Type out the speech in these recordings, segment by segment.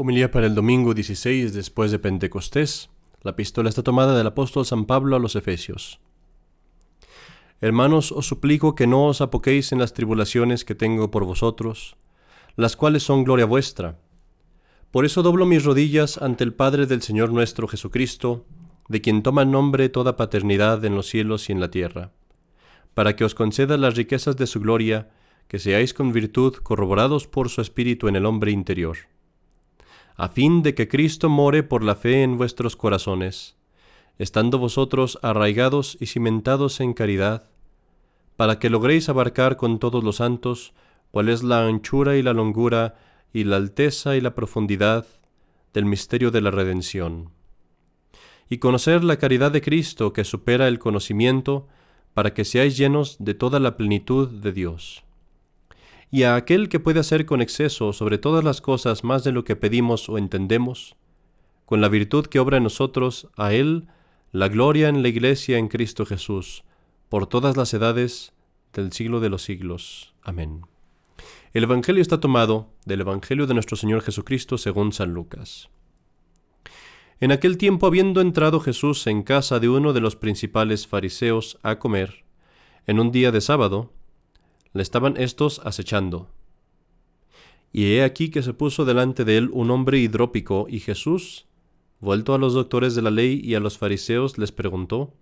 Homilía para el domingo 16 después de Pentecostés. La epístola está tomada del apóstol San Pablo a los Efesios. Hermanos, os suplico que no os apoquéis en las tribulaciones que tengo por vosotros, las cuales son gloria vuestra. Por eso doblo mis rodillas ante el Padre del Señor nuestro Jesucristo, de quien toma nombre toda paternidad en los cielos y en la tierra, para que os conceda las riquezas de su gloria, que seáis con virtud corroborados por su Espíritu en el hombre interior a fin de que Cristo more por la fe en vuestros corazones, estando vosotros arraigados y cimentados en caridad, para que logréis abarcar con todos los santos cuál es la anchura y la longura y la alteza y la profundidad del misterio de la redención, y conocer la caridad de Cristo que supera el conocimiento, para que seáis llenos de toda la plenitud de Dios y a aquel que puede hacer con exceso sobre todas las cosas más de lo que pedimos o entendemos, con la virtud que obra en nosotros, a Él, la gloria en la Iglesia en Cristo Jesús, por todas las edades del siglo de los siglos. Amén. El Evangelio está tomado del Evangelio de nuestro Señor Jesucristo según San Lucas. En aquel tiempo, habiendo entrado Jesús en casa de uno de los principales fariseos a comer, en un día de sábado, le estaban éstos acechando. Y he aquí que se puso delante de él un hombre hidrópico, y Jesús, vuelto a los doctores de la ley y a los fariseos, les preguntó,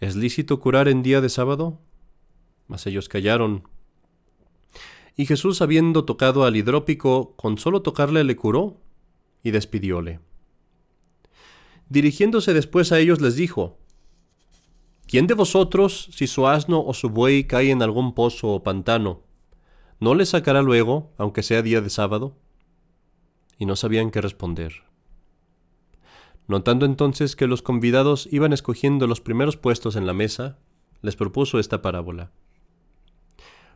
¿Es lícito curar en día de sábado? Mas ellos callaron. Y Jesús, habiendo tocado al hidrópico, con solo tocarle le curó, y despidióle. Dirigiéndose después a ellos les dijo, ¿Quién de vosotros, si su asno o su buey cae en algún pozo o pantano, no le sacará luego, aunque sea día de sábado? Y no sabían qué responder. Notando entonces que los convidados iban escogiendo los primeros puestos en la mesa, les propuso esta parábola.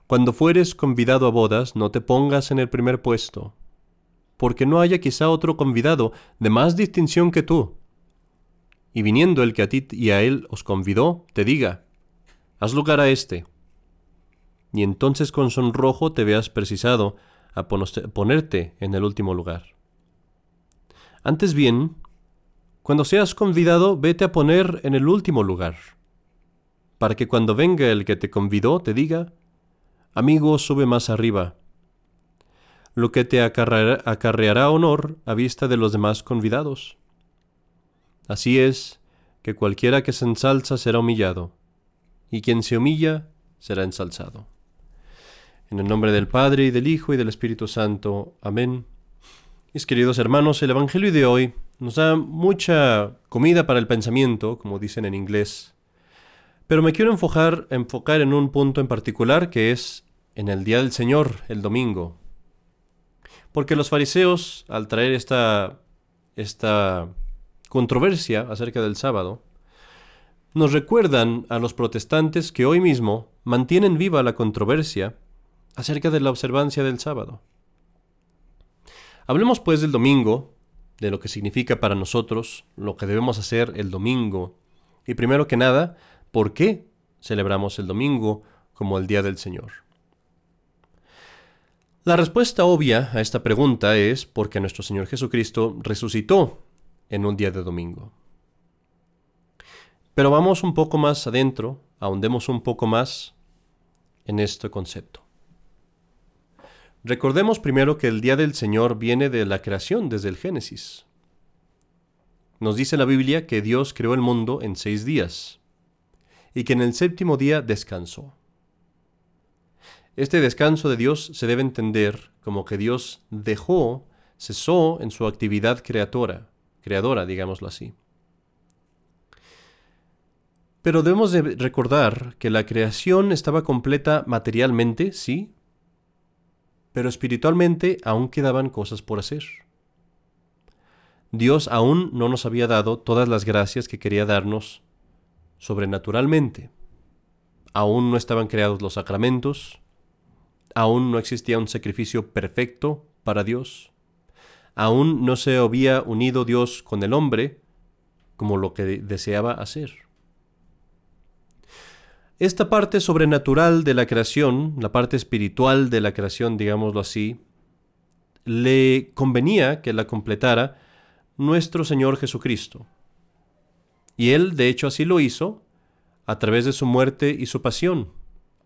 Cuando fueres convidado a bodas, no te pongas en el primer puesto, porque no haya quizá otro convidado de más distinción que tú, y viniendo el que a ti y a él os convidó, te diga, haz lugar a éste. Y entonces con sonrojo te veas precisado a ponerte en el último lugar. Antes bien, cuando seas convidado, vete a poner en el último lugar, para que cuando venga el que te convidó te diga, amigo, sube más arriba, lo que te acarreará honor a vista de los demás convidados. Así es, que cualquiera que se ensalza será humillado, y quien se humilla será ensalzado. En el nombre del Padre, y del Hijo, y del Espíritu Santo. Amén. Mis queridos hermanos, el Evangelio de hoy nos da mucha comida para el pensamiento, como dicen en inglés, pero me quiero enfocar, enfocar en un punto en particular que es en el día del Señor, el domingo. Porque los fariseos, al traer esta, esta controversia acerca del sábado, nos recuerdan a los protestantes que hoy mismo mantienen viva la controversia acerca de la observancia del sábado. Hablemos pues del domingo, de lo que significa para nosotros, lo que debemos hacer el domingo, y primero que nada, ¿por qué celebramos el domingo como el Día del Señor? La respuesta obvia a esta pregunta es porque nuestro Señor Jesucristo resucitó en un día de domingo. Pero vamos un poco más adentro, ahondemos un poco más en este concepto. Recordemos primero que el día del Señor viene de la creación desde el Génesis. Nos dice la Biblia que Dios creó el mundo en seis días y que en el séptimo día descansó. Este descanso de Dios se debe entender como que Dios dejó, cesó en su actividad creatora, creadora, digámoslo así. Pero debemos de recordar que la creación estaba completa materialmente, sí, pero espiritualmente aún quedaban cosas por hacer. Dios aún no nos había dado todas las gracias que quería darnos sobrenaturalmente. Aún no estaban creados los sacramentos, aún no existía un sacrificio perfecto para Dios aún no se había unido Dios con el hombre como lo que deseaba hacer. Esta parte sobrenatural de la creación, la parte espiritual de la creación, digámoslo así, le convenía que la completara nuestro Señor Jesucristo. Y Él, de hecho, así lo hizo a través de su muerte y su pasión,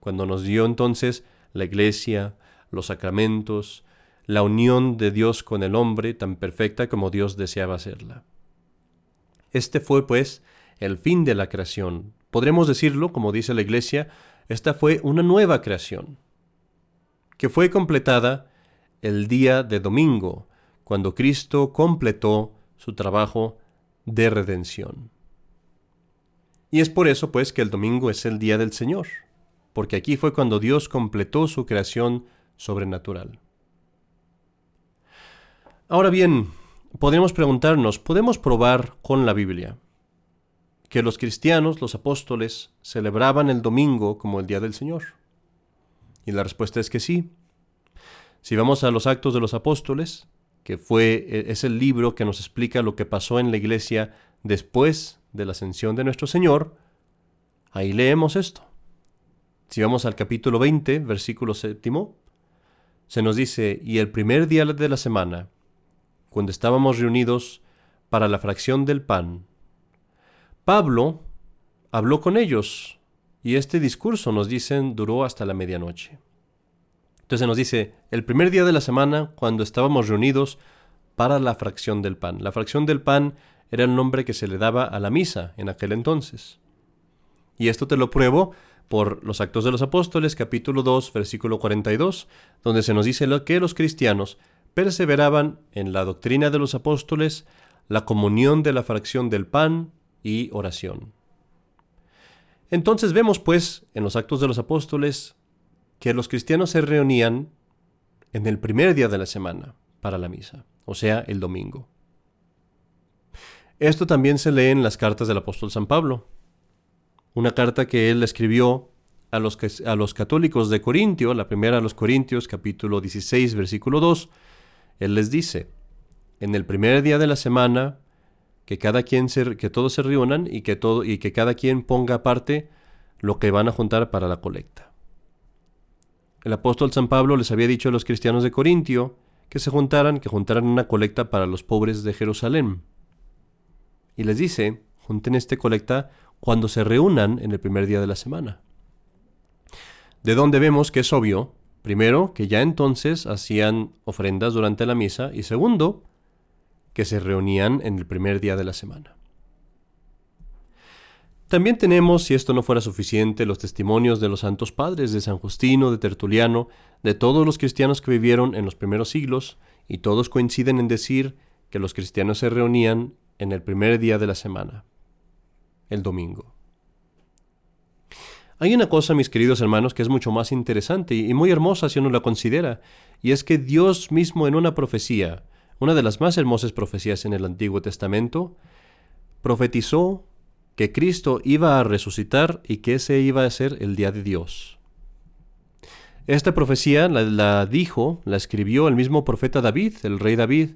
cuando nos dio entonces la iglesia, los sacramentos, la unión de Dios con el hombre tan perfecta como Dios deseaba hacerla. Este fue, pues, el fin de la creación. Podremos decirlo, como dice la iglesia, esta fue una nueva creación, que fue completada el día de domingo, cuando Cristo completó su trabajo de redención. Y es por eso, pues, que el domingo es el día del Señor, porque aquí fue cuando Dios completó su creación sobrenatural. Ahora bien, podemos preguntarnos, ¿podemos probar con la Biblia que los cristianos, los apóstoles, celebraban el domingo como el día del Señor? Y la respuesta es que sí. Si vamos a los Actos de los Apóstoles, que fue e, es el libro que nos explica lo que pasó en la iglesia después de la ascensión de nuestro Señor, ahí leemos esto. Si vamos al capítulo 20, versículo séptimo, se nos dice, y el primer día de la semana, cuando estábamos reunidos para la fracción del pan, Pablo habló con ellos y este discurso, nos dicen, duró hasta la medianoche. Entonces nos dice, el primer día de la semana, cuando estábamos reunidos para la fracción del pan. La fracción del pan era el nombre que se le daba a la misa en aquel entonces. Y esto te lo pruebo por los Actos de los Apóstoles, capítulo 2, versículo 42, donde se nos dice que los cristianos perseveraban en la doctrina de los apóstoles, la comunión de la fracción del pan y oración. Entonces vemos pues en los actos de los apóstoles que los cristianos se reunían en el primer día de la semana para la misa, o sea, el domingo. Esto también se lee en las cartas del apóstol San Pablo, una carta que él escribió a los, católicos de Corintio, la primera a los Corintios, capítulo 16, versículo 2, él les dice, en el primer día de la semana, que cada quien que todos se reúnan y que, todo, y que cada quien ponga aparte lo que van a juntar para la colecta. El apóstol San Pablo les había dicho a los cristianos de Corintio que se juntaran, que juntaran una colecta para los pobres de Jerusalén. Y les dice, junten esta colecta cuando se reúnan en el primer día de la semana. De donde vemos que es obvio, primero, que ya entonces hacían ofrendas durante la misa y segundo, que se reunían en el primer día de la semana. También tenemos, si esto no fuera suficiente, los testimonios de los santos padres de San Justino, de Tertuliano, de todos los cristianos que vivieron en los primeros siglos, y todos coinciden en decir que los cristianos se reunían en el primer día de la semana, el domingo. Hay una cosa, mis queridos hermanos, que es mucho más interesante y muy hermosa si uno la considera, y es que Dios mismo en una profecía, una de las más hermosas profecías en el Antiguo Testamento, profetizó que Cristo iba a resucitar y que ese iba a ser el día de Dios. Esta profecía la, dijo, la escribió el mismo profeta David, el rey David,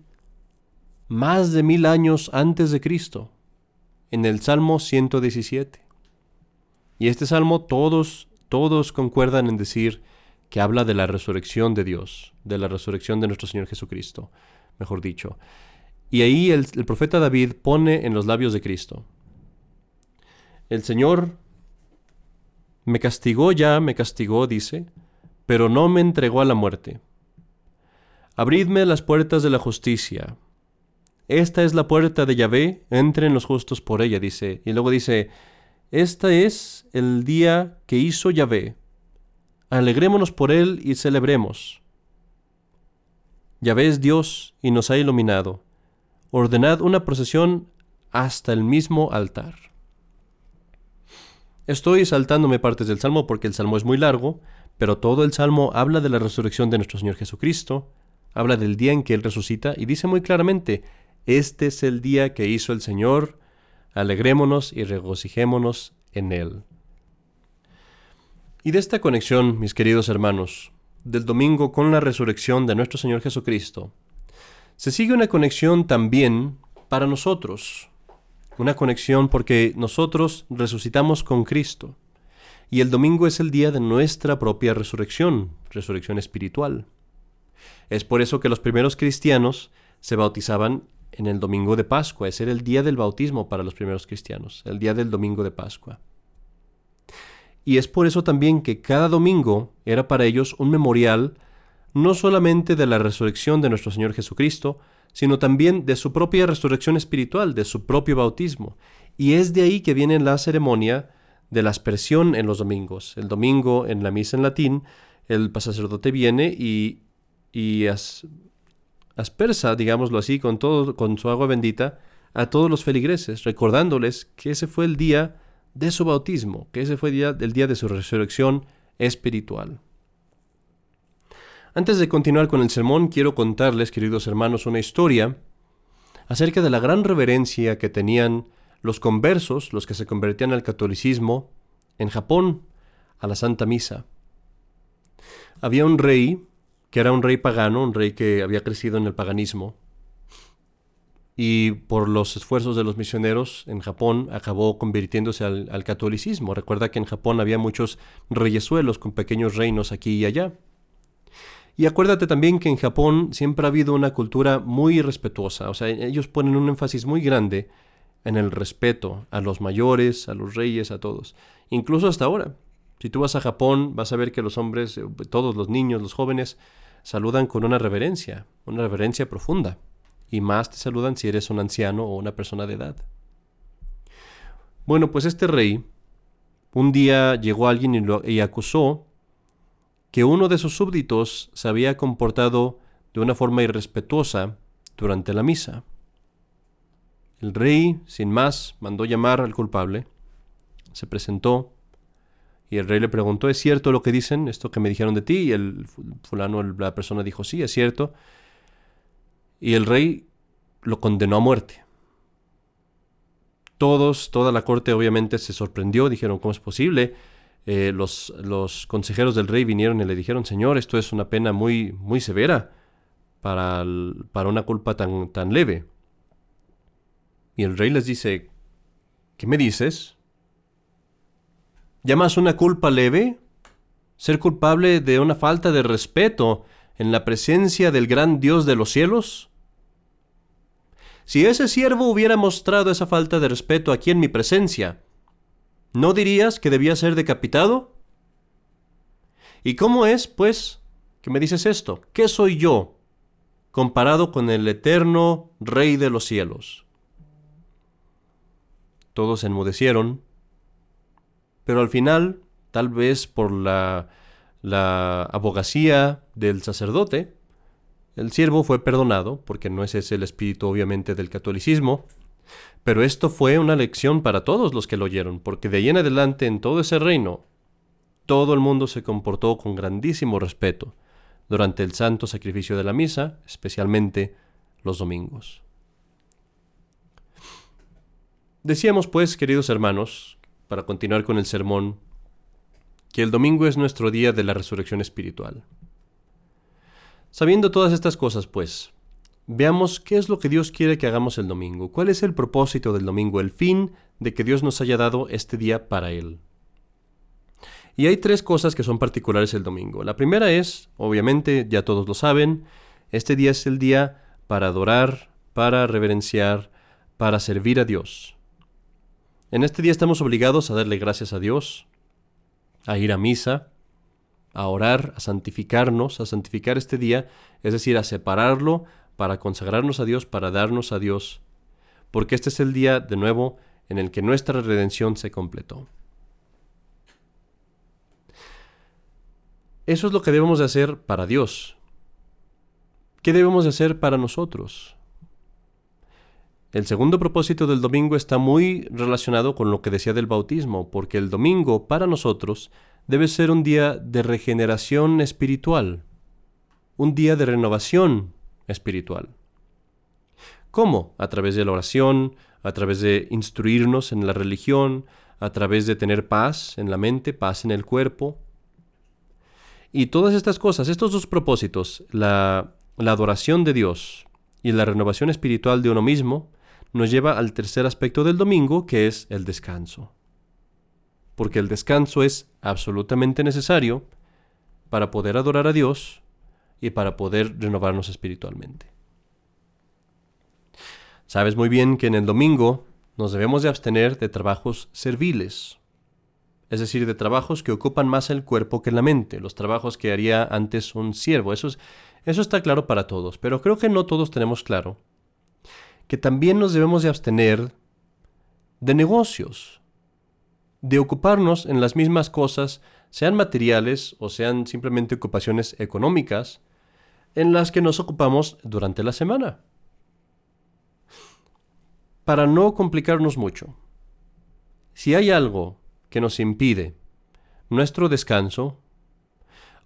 más de mil años antes de Cristo, en el Salmo 117. Y este salmo todos, todos concuerdan en decir que habla de la resurrección de Dios, de la resurrección de nuestro Señor Jesucristo mejor dicho. Y ahí el, profeta David pone en los labios de Cristo, el Señor me castigó ya, me castigó, dice, pero no me entregó a la muerte. Abridme las puertas de la justicia. Esta es la puerta de Yahvé, entren los justos por ella, dice. Y luego dice, este es el día que hizo Yahvé. Alegrémonos por él y celebremos. Yahvé es Dios y nos ha iluminado. Ordenad una procesión hasta el mismo altar. Estoy saltándome partes del Salmo porque el Salmo es muy largo, pero todo el Salmo habla de la resurrección de nuestro Señor Jesucristo, habla del día en que Él resucita y dice muy claramente, este es el día que hizo el Señor, alegrémonos y regocijémonos en Él. Y de esta conexión, mis queridos hermanos, del domingo con la resurrección de nuestro Señor Jesucristo, se sigue una conexión también para nosotros, una conexión porque nosotros resucitamos con Cristo y el domingo es el día de nuestra propia resurrección, resurrección espiritual. Es por eso que los primeros cristianos se bautizaban en el domingo de Pascua. Ese era el día del bautismo para los primeros cristianos, el día del domingo de Pascua. Y es por eso también que cada domingo era para ellos un memorial no solamente de la resurrección de nuestro Señor Jesucristo, sino también de su propia resurrección espiritual, de su propio bautismo. Y es de ahí que viene la ceremonia de la aspersión en los domingos. El domingo en la misa en latín, el sacerdote viene y, y aspersa, digámoslo así, con, todo, con su agua bendita a todos los feligreses, recordándoles que ese fue el día de su bautismo, que ese fue día, el día de su resurrección espiritual. Antes de continuar con el sermón, quiero contarles, queridos hermanos, una historia acerca de la gran reverencia que tenían los conversos, los que se convertían al catolicismo, en Japón, a la Santa Misa. Había un rey, que era un rey pagano, un rey que había crecido en el paganismo, y por los esfuerzos de los misioneros en Japón acabó convirtiéndose al, catolicismo. Recuerda que en Japón había muchos reyesuelos con pequeños reinos aquí y allá. Y acuérdate también que en Japón siempre ha habido una cultura muy respetuosa, o sea, ellos ponen un énfasis muy grande en el respeto a los mayores, a los reyes, a todos. Incluso hasta ahora. Si tú vas a Japón, vas a ver que los hombres, eh, todos los niños, los jóvenes, saludan con una reverencia, una reverencia profunda. Y más te saludan si eres un anciano o una persona de edad. Bueno, pues este rey, un día llegó alguien y, y acusó que uno de sus súbditos se había comportado de una forma irrespetuosa durante la misa. El rey, sin más, mandó llamar al culpable, se presentó, y el rey le preguntó, ¿es cierto lo que dicen, esto que me dijeron de ti? Y el fulano, la persona dijo, sí, es cierto. Y el rey lo condenó a muerte. Todos, toda la corte obviamente se sorprendió, dijeron, ¿cómo es posible? Eh, los, consejeros del rey vinieron y le dijeron, Señor, esto es una pena muy, muy severa para, para una culpa tan, tan leve. Y el rey les dice, ¿qué me dices? ¿Llamas una culpa leve? ¿Ser culpable de una falta de respeto en la presencia del gran Dios de los cielos? Si ese siervo hubiera mostrado esa falta de respeto aquí en mi presencia, ¿No dirías que debía ser decapitado? ¿Y cómo es, pues, que me dices esto? ¿Qué soy yo comparado con el eterno Rey de los cielos? Todos enmudecieron, pero al final, tal vez por la, abogacía del sacerdote, el siervo fue perdonado, porque no es ese el espíritu obviamente del catolicismo, pero esto fue una lección para todos los que lo oyeron, porque de ahí en adelante en todo ese reino, todo el mundo se comportó con grandísimo respeto durante el santo sacrificio de la misa, especialmente los domingos. Decíamos pues, queridos hermanos, para continuar con el sermón, que el domingo es nuestro día de la resurrección espiritual. Sabiendo todas estas cosas, pues, Veamos qué es lo que Dios quiere que hagamos el domingo, cuál es el propósito del domingo, el fin de que Dios nos haya dado este día para Él. Y hay tres cosas que son particulares el domingo. La primera es, obviamente, ya todos lo saben, este día es el día para adorar, para reverenciar, para servir a Dios. En este día estamos obligados a darle gracias a Dios, a ir a misa, a orar, a santificarnos, a santificar este día, es decir, a separarlo para consagrarnos a Dios, para darnos a Dios, porque este es el día de nuevo en el que nuestra redención se completó. Eso es lo que debemos de hacer para Dios. ¿Qué debemos de hacer para nosotros? El segundo propósito del domingo está muy relacionado con lo que decía del bautismo, porque el domingo para nosotros debe ser un día de regeneración espiritual, un día de renovación espiritual. ¿Cómo? A través de la oración, a través de instruirnos en la religión, a través de tener paz en la mente, paz en el cuerpo. Y todas estas cosas, estos dos propósitos, la, la adoración de Dios y la renovación espiritual de uno mismo, nos lleva al tercer aspecto del domingo, que es el descanso. Porque el descanso es absolutamente necesario para poder adorar a Dios y para poder renovarnos espiritualmente. Sabes muy bien que en el domingo nos debemos de abstener de trabajos serviles, es decir, de trabajos que ocupan más el cuerpo que la mente, los trabajos que haría antes un siervo. Eso, eso está claro para todos, pero creo que no todos tenemos claro que también nos debemos de abstener de negocios, de ocuparnos en las mismas cosas, sean materiales o sean simplemente ocupaciones económicas, en las que nos ocupamos durante la semana. Para no complicarnos mucho, si hay algo que nos impide nuestro descanso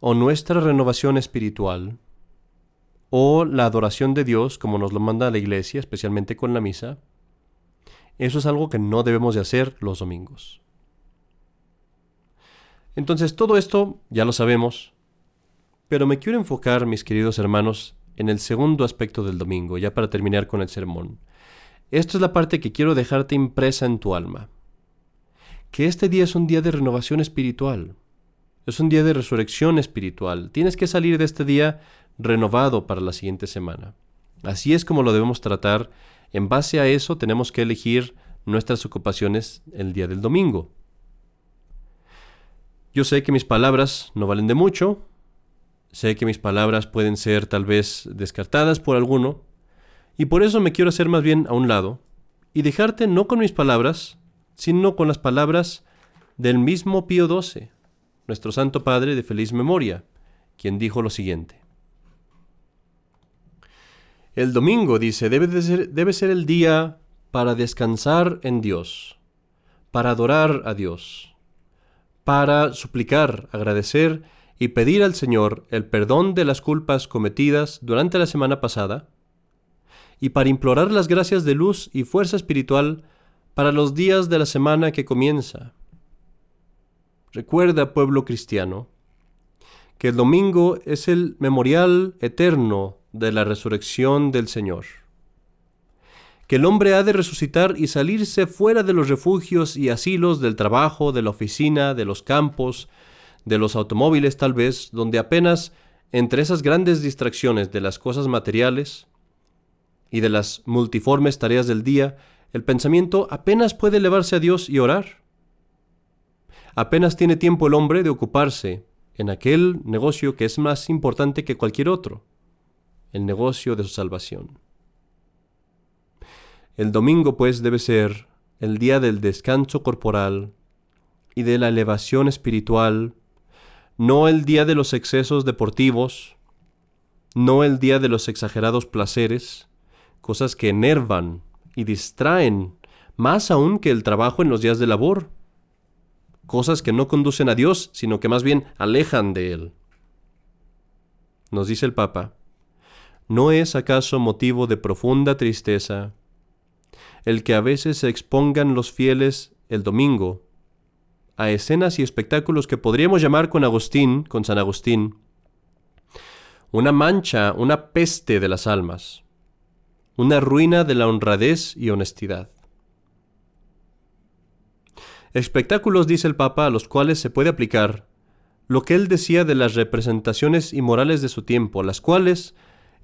o nuestra renovación espiritual, o la adoración de Dios, como nos lo manda la iglesia, especialmente con la misa, eso es algo que no debemos de hacer los domingos. Entonces todo esto ya lo sabemos, pero me quiero enfocar, mis queridos hermanos, en el segundo aspecto del domingo, ya para terminar con el sermón. Esto es la parte que quiero dejarte impresa en tu alma. Que este día es un día de renovación espiritual. Es un día de resurrección espiritual. Tienes que salir de este día renovado para la siguiente semana. Así es como lo debemos tratar. En base a eso tenemos que elegir nuestras ocupaciones el día del domingo. Yo sé que mis palabras no valen de mucho, sé que mis palabras pueden ser tal vez descartadas por alguno, y por eso me quiero hacer más bien a un lado y dejarte no con mis palabras, sino con las palabras del mismo Pío XII, nuestro Santo Padre de feliz memoria, quien dijo lo siguiente. El domingo, dice, debe, ser, debe ser el día para descansar en Dios, para adorar a Dios, para suplicar, agradecer y pedir al Señor el perdón de las culpas cometidas durante la semana pasada, y para implorar las gracias de luz y fuerza espiritual para los días de la semana que comienza. Recuerda, pueblo cristiano, que el domingo es el memorial eterno de la resurrección del Señor. Que el hombre ha de resucitar y salirse fuera de los refugios y asilos del trabajo, de la oficina, de los campos, de los automóviles tal vez, donde apenas entre esas grandes distracciones de las cosas materiales y de las multiformes tareas del día, el pensamiento apenas puede elevarse a Dios y orar. Apenas tiene tiempo el hombre de ocuparse en aquel negocio que es más importante que cualquier otro el negocio de su salvación. El domingo, pues, debe ser el día del descanso corporal y de la elevación espiritual, no el día de los excesos deportivos, no el día de los exagerados placeres, cosas que enervan y distraen más aún que el trabajo en los días de labor, cosas que no conducen a Dios, sino que más bien alejan de Él. Nos dice el Papa, ¿No es acaso motivo de profunda tristeza el que a veces se expongan los fieles el domingo a escenas y espectáculos que podríamos llamar con Agustín, con San Agustín, una mancha, una peste de las almas, una ruina de la honradez y honestidad. Espectáculos, dice el Papa, a los cuales se puede aplicar lo que él decía de las representaciones inmorales de su tiempo, las cuales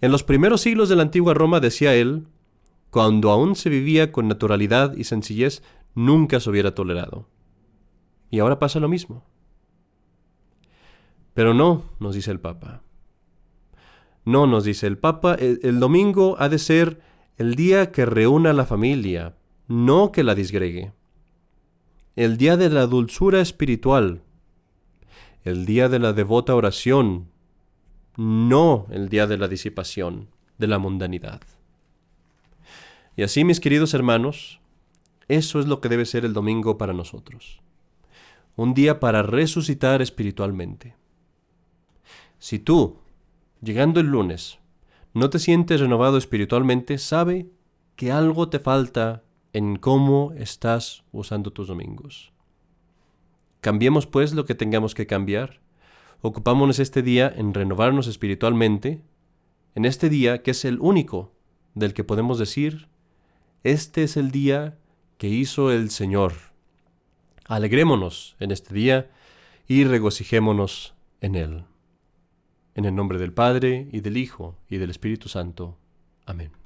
en los primeros siglos de la antigua Roma, decía él, cuando aún se vivía con naturalidad y sencillez, nunca se hubiera tolerado. Y ahora pasa lo mismo. Pero no, nos dice el Papa. No, nos dice el Papa, el, domingo ha de ser el día que reúna a la familia, no que la disgregue. El día de la dulzura espiritual, el día de la devota oración, no el día de la disipación, de la mundanidad. Y así, mis queridos hermanos, eso es lo que debe ser el domingo para nosotros. Un día para resucitar espiritualmente. Si tú, llegando el lunes, no te sientes renovado espiritualmente, sabe que algo te falta en cómo estás usando tus domingos. Cambiemos pues lo que tengamos que cambiar ocupámonos este día en renovarnos espiritualmente, en este día que es el único del que podemos decir, este es el día que hizo el Señor. Alegrémonos en este día y regocijémonos en él. En el nombre del Padre, y del Hijo, y del Espíritu Santo. Amén.